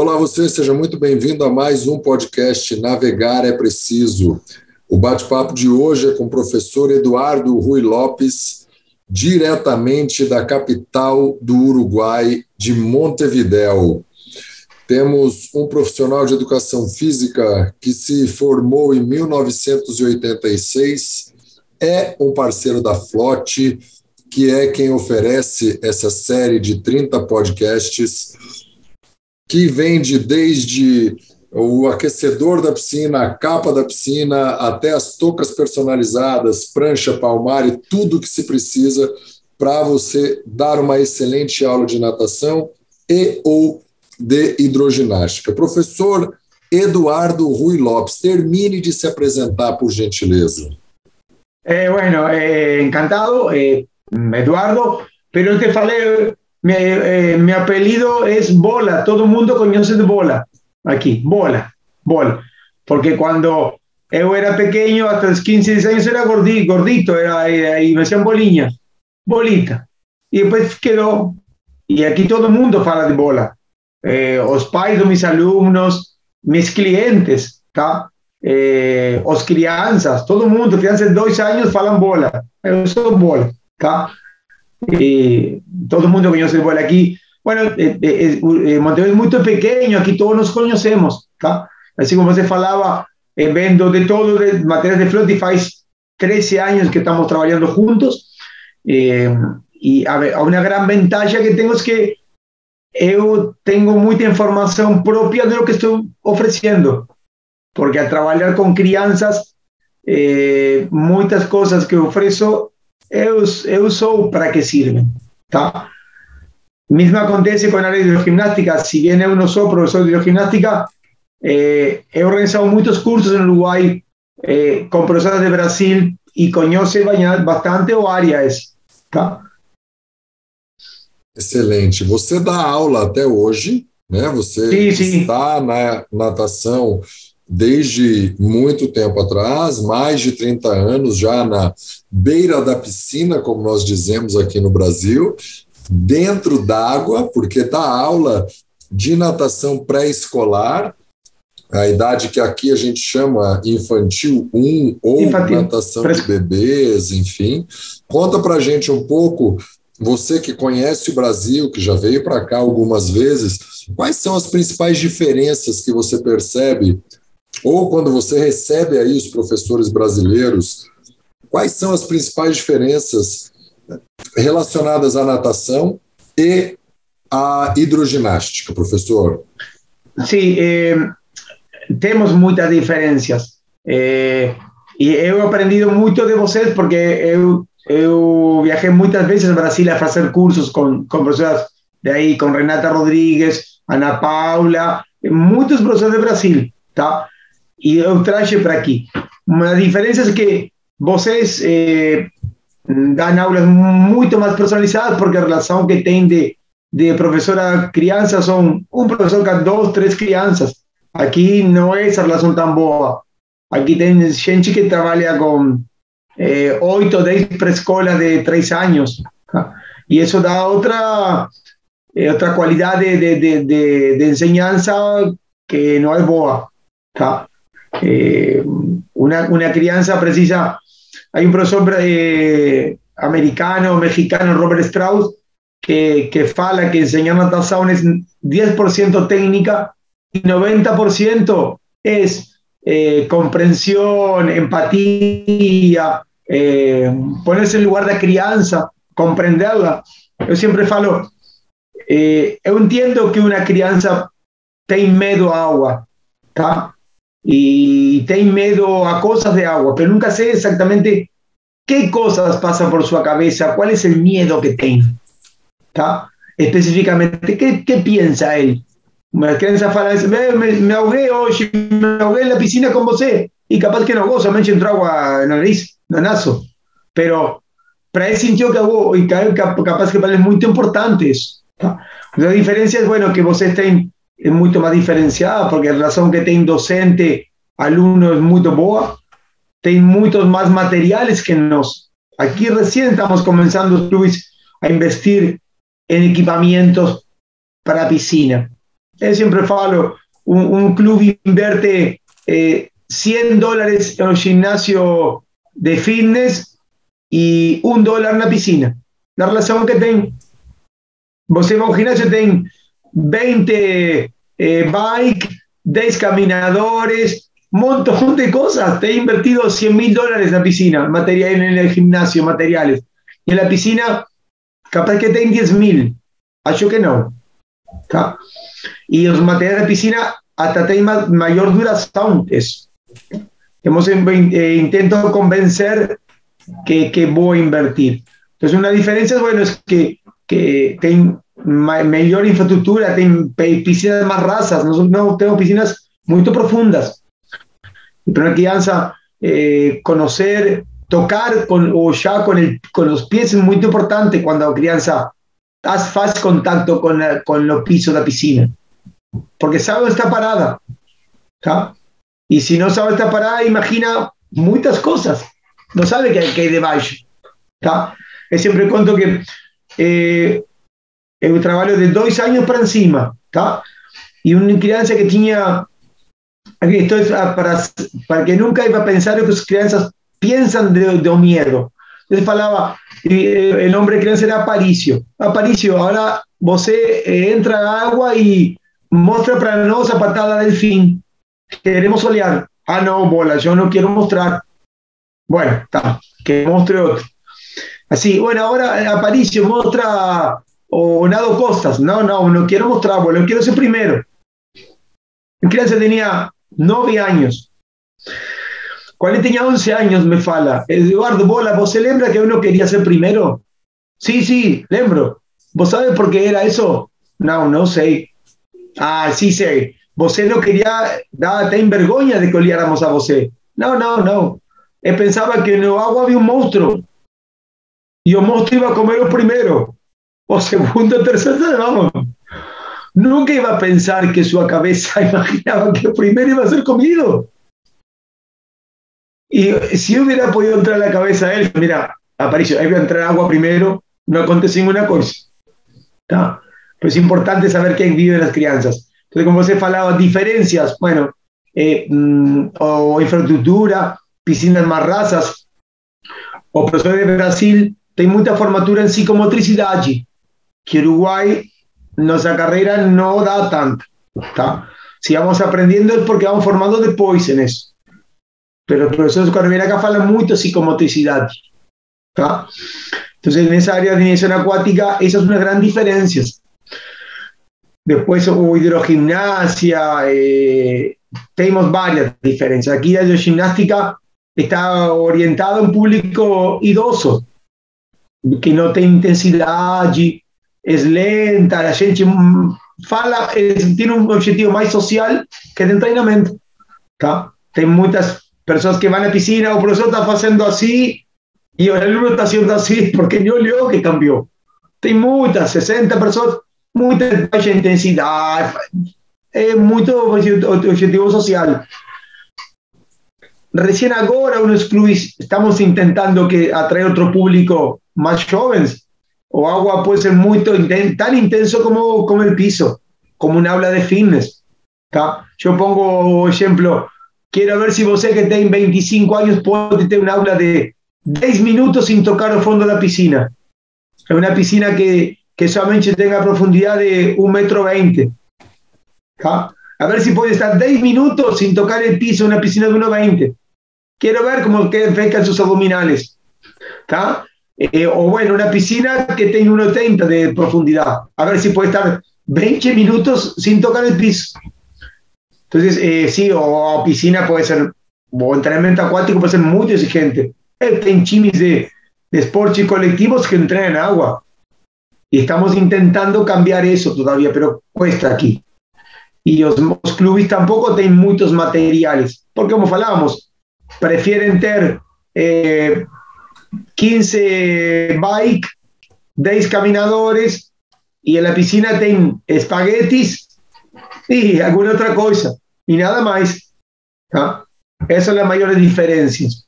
Olá, você, seja muito bem-vindo a mais um podcast Navegar é Preciso. O bate-papo de hoje é com o professor Eduardo Rui Lopes, diretamente da capital do Uruguai, de Montevidéu. Temos um profissional de educação física que se formou em 1986, é um parceiro da Flote, que é quem oferece essa série de 30 podcasts que vende desde o aquecedor da piscina, a capa da piscina, até as toucas personalizadas, prancha, palmar e tudo que se precisa para você dar uma excelente aula de natação e ou de hidroginástica. Professor Eduardo Rui Lopes, termine de se apresentar, por gentileza. Eh, bueno, eh, encantado, eh, Eduardo, pero te falei, mi, mi, apellido es Bola, todo el mundo conoce de Bola, aquí, Bola, Bola, porque cuando yo era pequeño, hasta los 15, 16 años, era gordito, gordito era, y me decían Boliña, Bolita, y después quedó, y aquí todo el mundo fala de Bola, eh, os pais de mis alumnos, mis clientes, ¿tá? Eh, os crianças, todo mundo, crianças de dois anos falam bola. Eu sou bola? E todo mundo conhece bola aqui. Bueno, eh, eh, eh, Montevideo é muito pequeno, aqui todos nos conhecemos, tá? Assim como você falava, eh, vendo de todo, de matérias de flote, faz 13 anos que estamos trabalhando juntos. Eh, e a, a uma grande vantagem que tenho é que eu tenho muita informação própria de lo que estou oferecendo porque al trabajar con crianzas, eh, muchas cosas que ofrezo, eu, eu sou para que sirven. Tá? Mismo acontece con la ley de hidrogimnástica, si bien eu não sou profesor de hidrogimnástica, eh, he organizado muchos cursos en Uruguay eh, con profesores de Brasil y conoce bastante o área esse. Tá? Excelente. Você dá aula até hoje, né? Você sim, sim. está na natação desde muito tempo atrás, mais de 30 anos já na beira da piscina, como nós dizemos aqui no Brasil, dentro d'água, porque dá aula de natação pré-escolar, a idade que aqui a gente chama infantil 1 ou infantil. natação de bebês, enfim. Conta para gente um pouco, você que conhece o Brasil, que já veio para cá algumas vezes, quais são as principais diferenças que você percebe ou quando você recebe aí os professores brasileiros, quais são as principais diferenças relacionadas à natação e à hidroginástica, professor? Sim, eh, temos muitas diferenças. Eh, e eu aprendi muito de vocês porque eu, eu viajei muitas vezes ao Brasil a fazer cursos com, com professoras de aí, com Renata Rodrigues, Ana Paula, muitos professores de Brasil, tá? E eu trago para aqui. Uma diferença é que vocês eh, dão aulas muito mais personalizadas, porque a relação que tem de, de professor a criança são um professor com duas, três crianças. Aqui não é essa relação tão boa. Aqui tem gente que trabalha com eh, oito, dez pré-escola de três anos. E isso dá outra, eh, outra qualidade de, de, de, de enseñanza que não é boa. Tá? Eh, una, una, crianza precisa. Hay un profesor eh, americano, mexicano, Robert Strauss, que, que fala que enseñar natación es 10% técnica y 90% es eh, comprensión, empatía, ponerse en lugar de crianza, comprenderla. Yo siempre falo, yo entiendo que una crianza tiene miedo a agua, ¿tá? Y tiene miedo a cosas de agua, pero nunca sé exactamente qué cosas pasan por su cabeza, cuál es el miedo que tiene. ¿Tá? Específicamente, ¿qué, qué piensa él? Una crianza fala, me, me, me ahogué hoy, me ahogué en la piscina con vos, y capaz que no goza, me entró agua en la nariz, no nazo. Pero para él sintió que hago, y capaz que para él es muy importante eso. La diferencia es, bueno, que vos estés es mucho más diferenciada, porque la razón que tiene docente, alumno es muy boa, tiene muchos más materiales que nos. Aquí recién estamos comenzando, Luis, a investir en equipamientos para piscina. Eu sempre falo, um, um clube inverte eh, 100 dólares no ginásio de fitness e um dólar na piscina. Na relação que tem. Você vai ao ginásio, tem 20 eh, bike, 10 caminadores, montón de cosas. Te he invertido 100 mil dólares en la piscina, material, en el gimnasio, materiales. Y en la piscina, capaz que ten 10 mil. Acho que no. Y los materiales de piscina hasta tienen mayor duración. Hemos eh, intento convencer que, que voy a invertir. Entonces, una diferencia bueno, es que, que mejor infraestructura, tienen piscinas más rasas. Nosotros no tenemos piscinas muy profundas. Pero crianza, eh, conocer, tocar con, o ya con, el, es muy importante cuando la crianza hace contacto con, con los pisos de la piscina. Porque sabe dónde está parada. Y si no sabe estar parada, imagina muchas cosas. No sabe qué, hay debajo. Yo siempre cuento que eh, un trabajo de dos años para encima. Y una crianza que tenía esto es para, para que nunca iba a pensar que sus crianças piensan de, de miedo. Entonces falaba, eh, el nombre de criança era Aparicio. Aparicio, ahora você eh, entra a agua y muestra para nosotros a patada del fin. Queremos olear. Ah, no, bola, yo no quiero mostrar. Bueno, está, que muestre otro. Así, bueno, ahora eh, Aparicio muestra o Nado Costas. No, no, no quiero mostrar, bueno, quiero ser primero. Mi criança tenía 9 años. Cuando tenía 11 años me fala, Eduardo, bola, ¿vos se lembra que uno quería ser primero? Sí, sí, lembro. ¿Vos sabes por qué era eso? No, no sé. Ah, sí sé. Vos no quería, daba en vergüenza de que oliáramos a vos. No, no, no. Él pensaba que en el agua había un monstruo. Y el monstruo iba a comer primero. O segundo, tercero, vamos. Nunca iba a pensar que su cabeza imaginaba que primero iba a ser comido. Y si hubiera podido entrar a la cabeza de él, mira, Aparicio, ahí voy a entrar agua primero, no acontece ninguna cosa. Pero es importante saber quién vive las crianzas. Entonces, como se falaba, diferencias, bueno, eh, mm, o infraestructura, piscinas más rasas, o profesores de Brasil, hay mucha formatura en psicomotricidad allí, que Uruguay nuestra carrera no da tanto. Si vamos aprendiendo es porque vamos formando después en eso. Pero el profesor Carrera acá habla mucho de psicomotricidad. Entonces, en esa área de iniciación acuática, esas son las grandes diferencias. Después hubo hidrogimnasia, eh, tenemos varias diferencias. Aquí la hidrogimnástica está orientada a un público idoso, que no tiene intensidad allí, es lenta, la gente fala, tiene un objetivo más social que de entrenamiento. Hay muchas personas que van a la piscina, o profesor está haciendo así, y el alumno está haciendo así, porque yo leo que cambió. Hay muchas, 60 personas, mucha baja intensidad, es mucho objetivo social. Recién ahora unos clubes estamos intentando que atraer otro público más jóvenes, o agua puede ser muy tan intenso como, el piso, como un aula de fitness. Yo pongo ejemplo, quiero ver si vos que tenés 25 años puede tener un aula de 10 minutos sin tocar el fondo de la piscina. Es una piscina que, que solamente tenga profundidad de 1,20 metro. 20. A ver si puede estar 10 minutos sin tocar el piso en una piscina de 1,20. Quiero ver cómo quedan sus abdominales. Eh, o bueno, una piscina que tenga 1,30 de profundidad. A ver si puede estar 20 minutos sin tocar el piso. Entonces, eh, sí, o, piscina puede ser, o entrenamiento acuático puede ser muy exigente. Hay chimis de, de y colectivos que entrenan agua. Y estamos intentando cambiar eso todavía, pero cuesta aquí. Y los, clubes tampoco tienen muchos materiales, porque como hablábamos, prefieren tener eh, 15 bike, 10 caminadores y en la piscina tienen espaguetis y alguna otra cosa y nada más. ¿ah? Esas son las mayores diferencias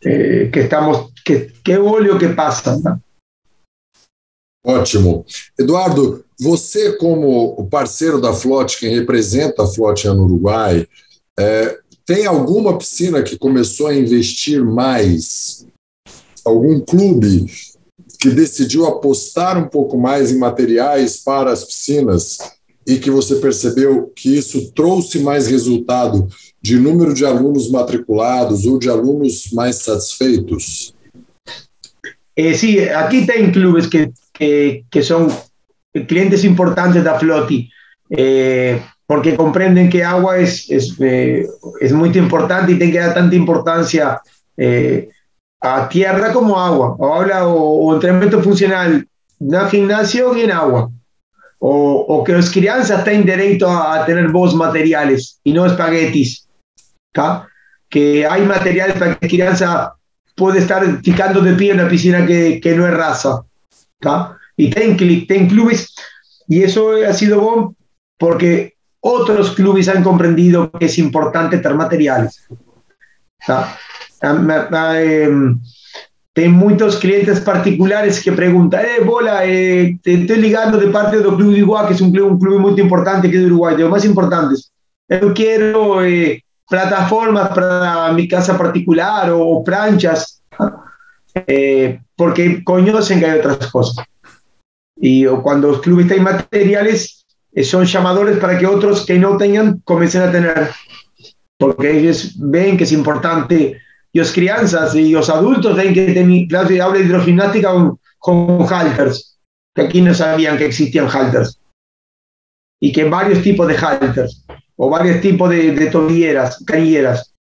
eh, que estamos, que, que óleo que pasa. Ótimo. Eduardo, você, como parceiro da Flote, quem representa a Flote no Uruguai, é, tem alguma piscina que começou a investir mais? Algum clube que decidiu apostar um pouco mais em materiais para as piscinas e que você percebeu que isso trouxe mais resultado de número de alunos matriculados ou de alunos mais satisfeitos? Eh, sí, aquí tem clubes que, que, que son clientes importantes da Floti, eh, porque comprenden que agua es, es, eh, es, muy importante y tiene que dar tanta importancia eh, a tierra como agua, o o, entrenamiento funcional no gimnasio y en agua, o, o que los crianzas tengan derecho a, tener vos materiales y no espaguetis, ¿tá? que hay materiales para que crianza puede estar ficando de pie en una piscina que, que no es raza, ¿tá? y ten, ten clubes, y eso ha sido bueno porque otros clubes han comprendido que es importante tener materiales. ¿Tá? Hay muchos clientes particulares que preguntan, eh, bola, eh, te estoy ligando de parte del Club de Iguá, que es un club, un club muy importante que es de Uruguay, de los más importantes. Yo quiero eh, plataformas para mi casa particular o, planchas, eh, porque conocen que hay otras cosas. Y cuando los clubes tienen materiales, eh, son llamadores para que otros que no tengan comiencen a tener, porque ellos ven que es importante. Los crianzas y los adultos tienen que tener clase de aula hidrogimnástica con, con halters, que aquí no sabían que existían halters. Y que varios tipos de halters, o varios tipos de, de tobilleras, canilleras.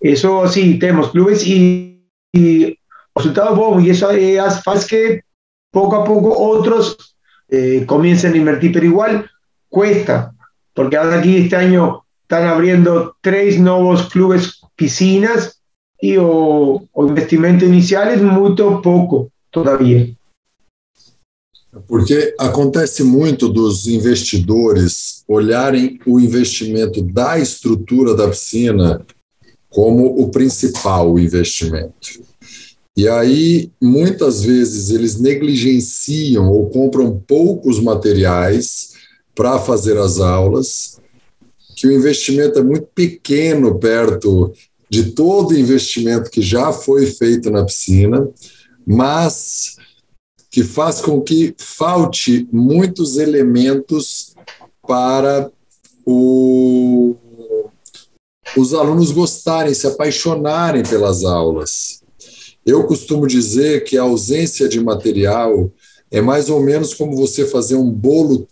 Eso sí, tenemos clubes y, y resultados buenos, y eso hace que poco a poco otros eh, comiencen a invertir, pero igual cuesta, porque ahora aquí este año están abriendo tres nuevos clubes piscinas y o, o investimento inicial es muy poco todavía. Porque acontece muito dos investidores olharem o investimento da estrutura da piscina como o principal investimento. E aí, muitas vezes, eles negligenciam ou compram poucos materiais para fazer as aulas, que o investimento é muito pequeno perto de todo o investimento que já foi feito na piscina, mas que faz com que falte muitos elementos para o, os alunos gostarem, se apaixonarem pelas aulas. Eu costumo dizer que a ausência de material é mais ou menos como você fazer um bolo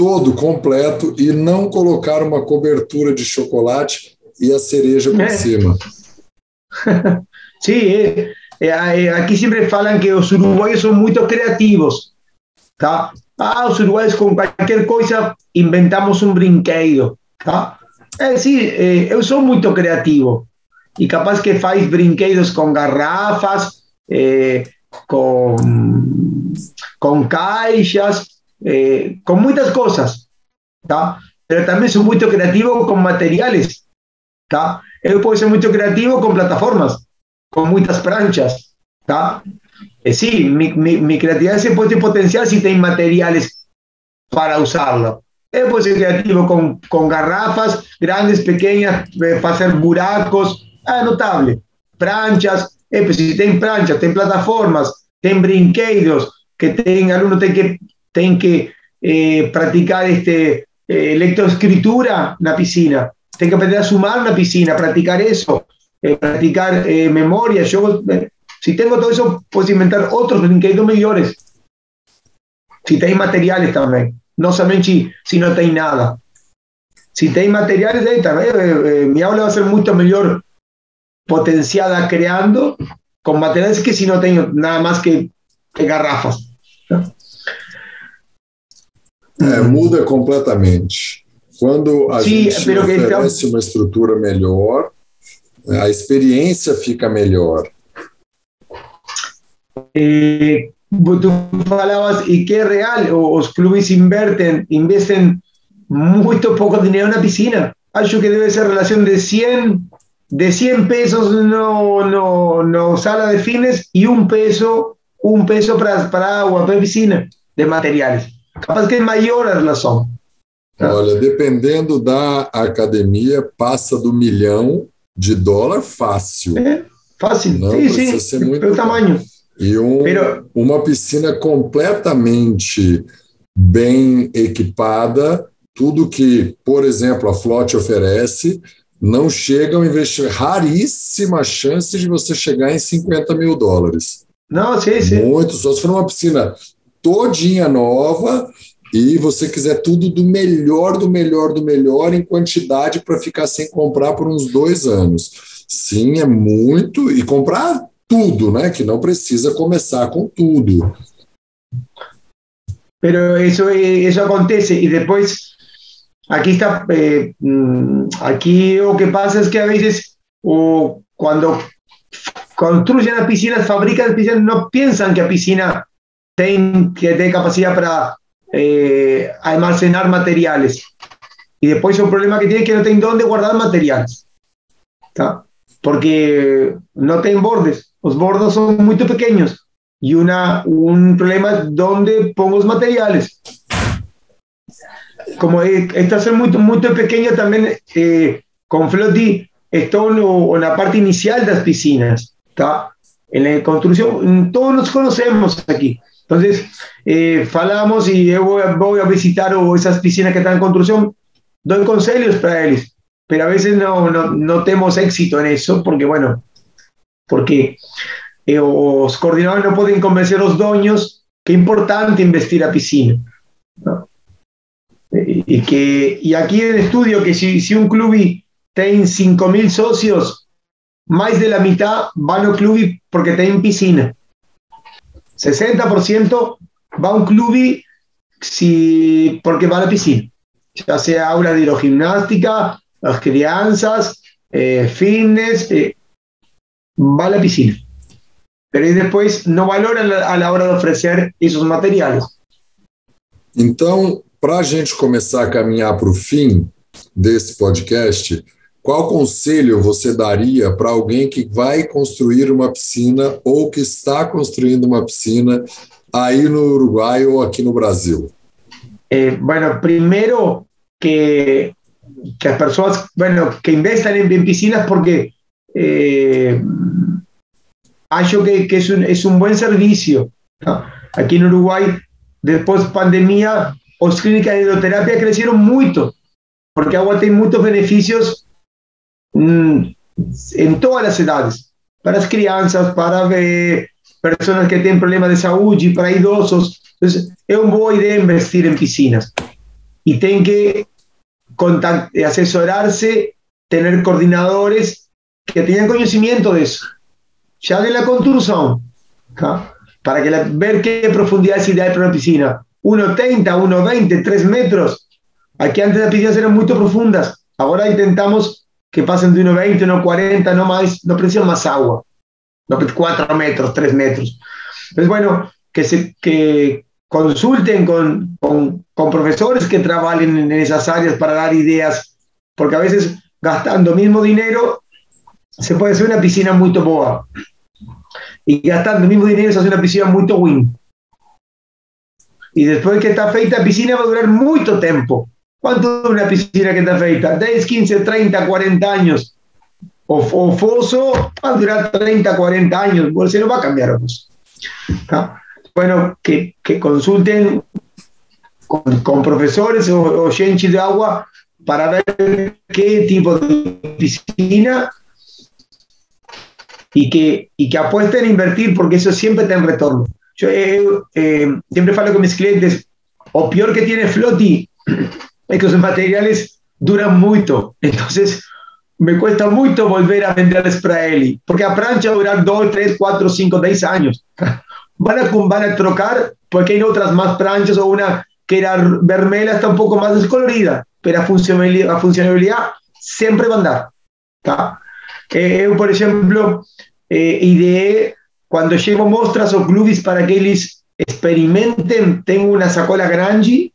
todo completo e não colocar uma cobertura de chocolate e a cereja por é. cima. Sim, é, é, aqui sempre falam que os uruguaios são muito criativos, tá? Ah, os uruguaios com qualquer coisa inventamos um brinquedo, tá? É, sim, eu sou muito criativo. y capaz que faz brinquedos con garrafas, eh, con, con caixas, eh, con muchas cosas, pero también soy muy creativo con materiales. ¿tá? Yo puedo ser muy creativo con plataformas, con muchas planchas. Eh, sí, mi, mi, creatividad se puede potenciar si tengo materiales para usarlo. Yo puedo ser creativo con, con garrafas grandes, pequeñas, para hacer buracos, Ah, notable. Pranchas, eh, pues si tem pranchas, tem plataformas, tem brinquedos, que ten alumnos ten que, ten que eh, practicar este, eh, lectoescritura en la piscina, ten que aprender a sumar en la piscina, practicar eso, eh, practicar eh, memoria. Si tengo todo eso, puedo inventar otros brinquedos mejores. Si tenéis materiales también, no solamente si, si no tenéis nada. Si tenéis materiales, eh, mi aula va a ser mucho mejor potenciada creando con materiales que si no tengo nada más que garrafas. É, muda completamente. Quando a Sim, gente oferece uma estrutura melhor, a experiência fica melhor. Eh, tú falabas, y que é real, os clubes inverten, investen muito pouco dinheiro na piscina. Acho que debe ser relación de 100 de 100 pesos no, no, no sala de fines y un peso un peso para, para agua, para piscina, de materiales. Capaz que é maior a relação. Olha, dependendo da academia, passa do milhão de dólar fácil. É, fácil. Não sim, precisa sim, ser muito pelo tamanho. E um, Pero... uma piscina completamente bem equipada, tudo que, por exemplo, a Flote oferece, não chega a investir. Raríssima chance de você chegar em 50 mil dólares. Não, sim, sim. Muito, só se for uma piscina todinha nova e você quiser tudo do melhor, do melhor, do melhor em quantidade para ficar sem comprar por uns dois anos. Sim, é muito. E comprar tudo, né? Que não precisa começar com tudo. Pero eso, eso acontece y después aquí está, eh, mm, aquí lo que pasa es que a veces o cuando construyen las piscinas, fabrican piscinas, no piensan que la piscina tiene, que tiene capacidad para eh, almacenar materiales. Y después un problema que tiene que no tienen dónde guardar materiales. Porque no tienen bordes. Los bordes son muy pequeños. Y una, un problema donde pongo los materiales. Como esta es muy, muy pequeña también, eh, con Flotti, está en la parte inicial de las piscinas. ¿está? En la construcción, todos nos conocemos aquí. Entonces, eh, falamos y yo voy, voy, a visitar esas piscinas que están en construcción, doy consejos para ellos, pero a veces no, no, no tenemos éxito en eso, porque bueno, porque eh, coordinadores no pueden convencer a los dueños que es importante investir a piscina. ¿no? Y, que, y aquí en el estudio que si, si un club tiene 5.000 socios, más de la mitad van al club porque tienen piscina. 60% va a un club si, porque va a la piscina, ya sea aula de hidrogimnástica, las crianzas, eh, fitness, eh, va a la piscina. Pero después no valoran a la hora de ofrecer esos materiales. Então, para a gente começar a caminhar para o fim desse podcast, Qual conselho você daria para alguém que vai construir uma piscina ou que está construindo uma piscina aí no Uruguai ou aqui no Brasil? Eh, bueno, primero que, que as pessoas, bueno, que investam em, piscinas porque eh, acho que, que es, un, es un buen servicio. ¿no? Aquí en Uruguay, después de pandemia, las clínicas de hidroterapia crecieron mucho, porque agua tiene muchos beneficios Mm, en todas las edades, para las crianzas, para personas que tienen problemas de salud y para idosos. Entonces, es una buena idea investir en piscinas. Y tienen que asesorarse, tener coordinadores que tengan conocimiento de eso. Ya de la construcción, para que ver qué profundidad es ideal para una piscina. 1,30, 1,20, 3 metros. Aquí antes las piscinas eran muy profundas. Ahora intentamos que pasen de 1,20, 1,40, no más, no precisan más agua, no 4 metros, 3 metros. Entonces, bueno, que, se, que consulten con, con, profesores que trabajen en esas áreas para dar ideas, porque a veces gastando mismo dinero se puede hacer una piscina muy boa. Y gastando mismo dinero se hace una piscina muy win. Y después que está feita la piscina va a durar mucho tiempo. ¿Cuánto dura una piscina que está feita? 10, 15, 30, 40 años. O, o foso va a durar 30, 40 años. Bueno, se no va a cambiar. Pues. Bueno, que, que, consulten con, con profesores o, o de agua para ver qué tipo de piscina y que, y que apuesten a invertir porque eso siempre está en retorno. Yo eh, eh, siempre falo con mis clientes, o peor que tiene Flotti, es que los materiales duran mucho. Entonces, me cuesta mucho volver a venderles para él, porque a prancha durar 2, 3, 4, 5, 10 años. Van a, van a trocar porque hay otras más pranchas o una que era vermela está un poco más descolorida, pero a funcionalidad, a funcionalidad siempre va a andar. Eh, yo, por ejemplo, eh, ideé cuando llevo mostras o clubes para que ellos experimenten, tengo una sacola grande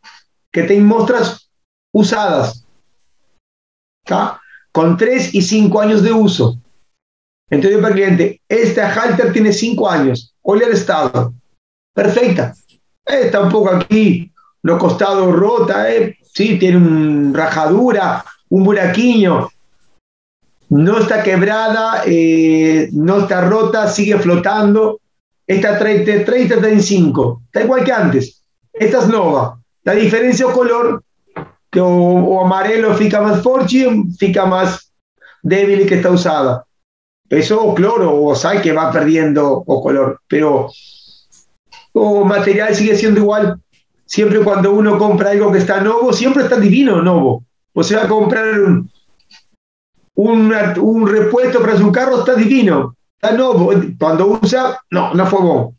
que tengo mostras usadas, con 3 y 5 años de uso. Entonces, para el cliente, este halter tiene 5 años, olha el estado. Perfecta. Eh, está un poco aquí, los costados rota, eh. sí, tiene una rajadura, un buraquiño. No está quebrada, eh, no está rota, sigue flotando. Esta 30, 30, 35, está igual que antes. Esta es nova. La diferencia de color, que o, amarelo fica más fuerte, fica más débil que está usada. Eso o cloro o sal que va perdiendo o color, pero o material sigue siendo igual. Siempre cuando uno compra algo que está nuevo, siempre está divino nuevo. O sea, comprar un, un, repuesto para su carro, está divino, está nuevo. Cuando usa, no, no bueno.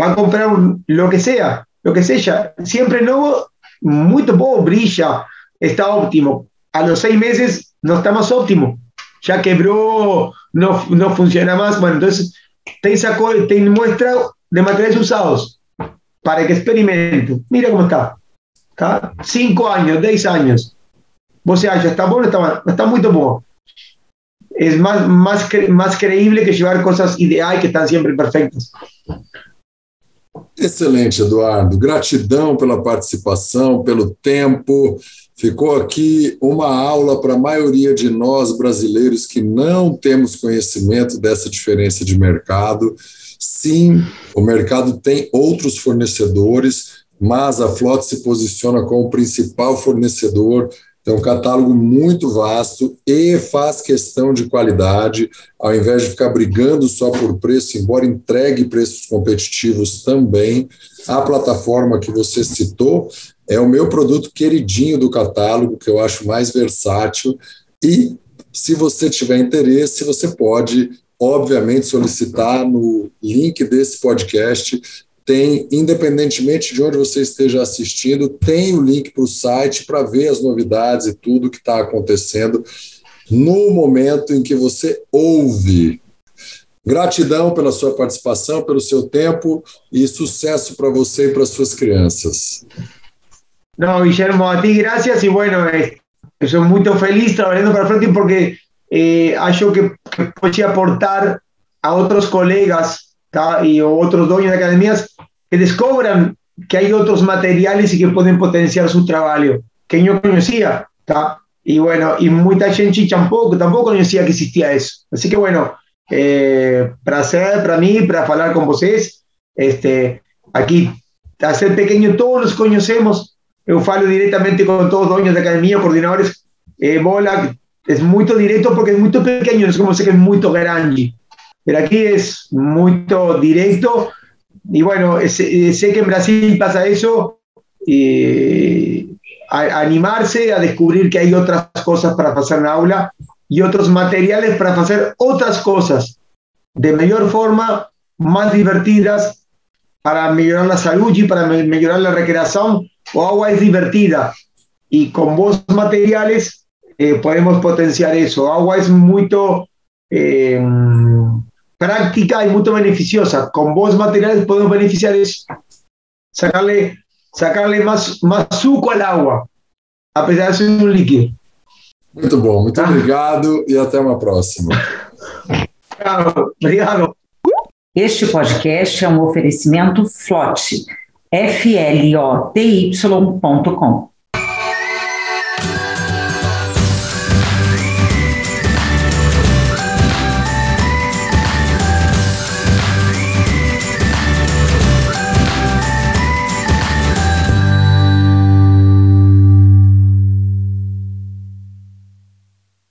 Va a comprar lo que sea, lo que sea. Siempre nuevo, muy poco brilla, está óptimo. A los seis meses no está más óptimo. Ya quebró, no, no funciona más. Bueno, entonces te sacó, te muestra de materiales usados para que experimente. Mira cómo está. ¿Está? Cinco años, seis años. Vos sea, está bueno, está, está muy bueno. Es más, más, más creíble que llevar cosas ideais que estão sempre perfeitas. Excelente, Eduardo. Gratidão pela participação, pelo tempo. Ficou aqui uma aula para a maioria de nós brasileiros que não temos conhecimento dessa diferença de mercado. Sim, o mercado tem outros fornecedores, mas a Flot se posiciona como o principal fornecedor. É um catálogo muito vasto e faz questão de qualidade, ao invés de ficar brigando só por preço, embora entregue preços competitivos também. A plataforma que você citou é o meu produto queridinho do catálogo, que eu acho mais versátil. E se você tiver interesse, você pode obviamente, solicitar no link desse podcast. Tem, independentemente de onde você esteja assistindo, tem o link para o site para ver as novidades e tudo que está acontecendo no momento em que você ouve. Gratidão pela sua participação, pelo seu tempo e sucesso para você e para suas crianças. Não, Guillermo, a ti gracias y bueno, eh, soy muy feliz trabajando para Frontin porque eh, acho que, que aportar a otros colegas y otros dueños de academias que descubran que hay otros materiales y que pueden potenciar su trabajo, que yo conocía. Y bueno, y mucha gente tampoco, tampoco conocía que existía eso. Así que bueno, eh, placer para mí, para hablar con vosotros. Este, aquí, hacer pequeño, todos los conocemos. Yo falo directamente con todos los dueños de academia, coordinadores. Eh, bola, es muy directo porque es muy pequeño, no es como sé que es muy grande. Pero aquí es muy directo. Y bueno, sé, que en Brasil pasa eso. y animarse a descubrir que hay otras cosas para hacer en aula y otros materiales para hacer otras cosas de mejor forma, más divertidas, para mejorar la salud y para mejorar la recreación. O agua es divertida y con vos materiales eh, podemos potenciar eso. Agua es muy eh, práctica y muy beneficiosa. Con vos materiales podemos beneficiar eso. Sacarle, sacarle más, más suco al agua, a pesar de ser un líquido. Muito bom, muito ah. obrigado e até uma próxima. Obrigado. Este podcast é um oferecimento FLOT, F-L-O-T-Y.com.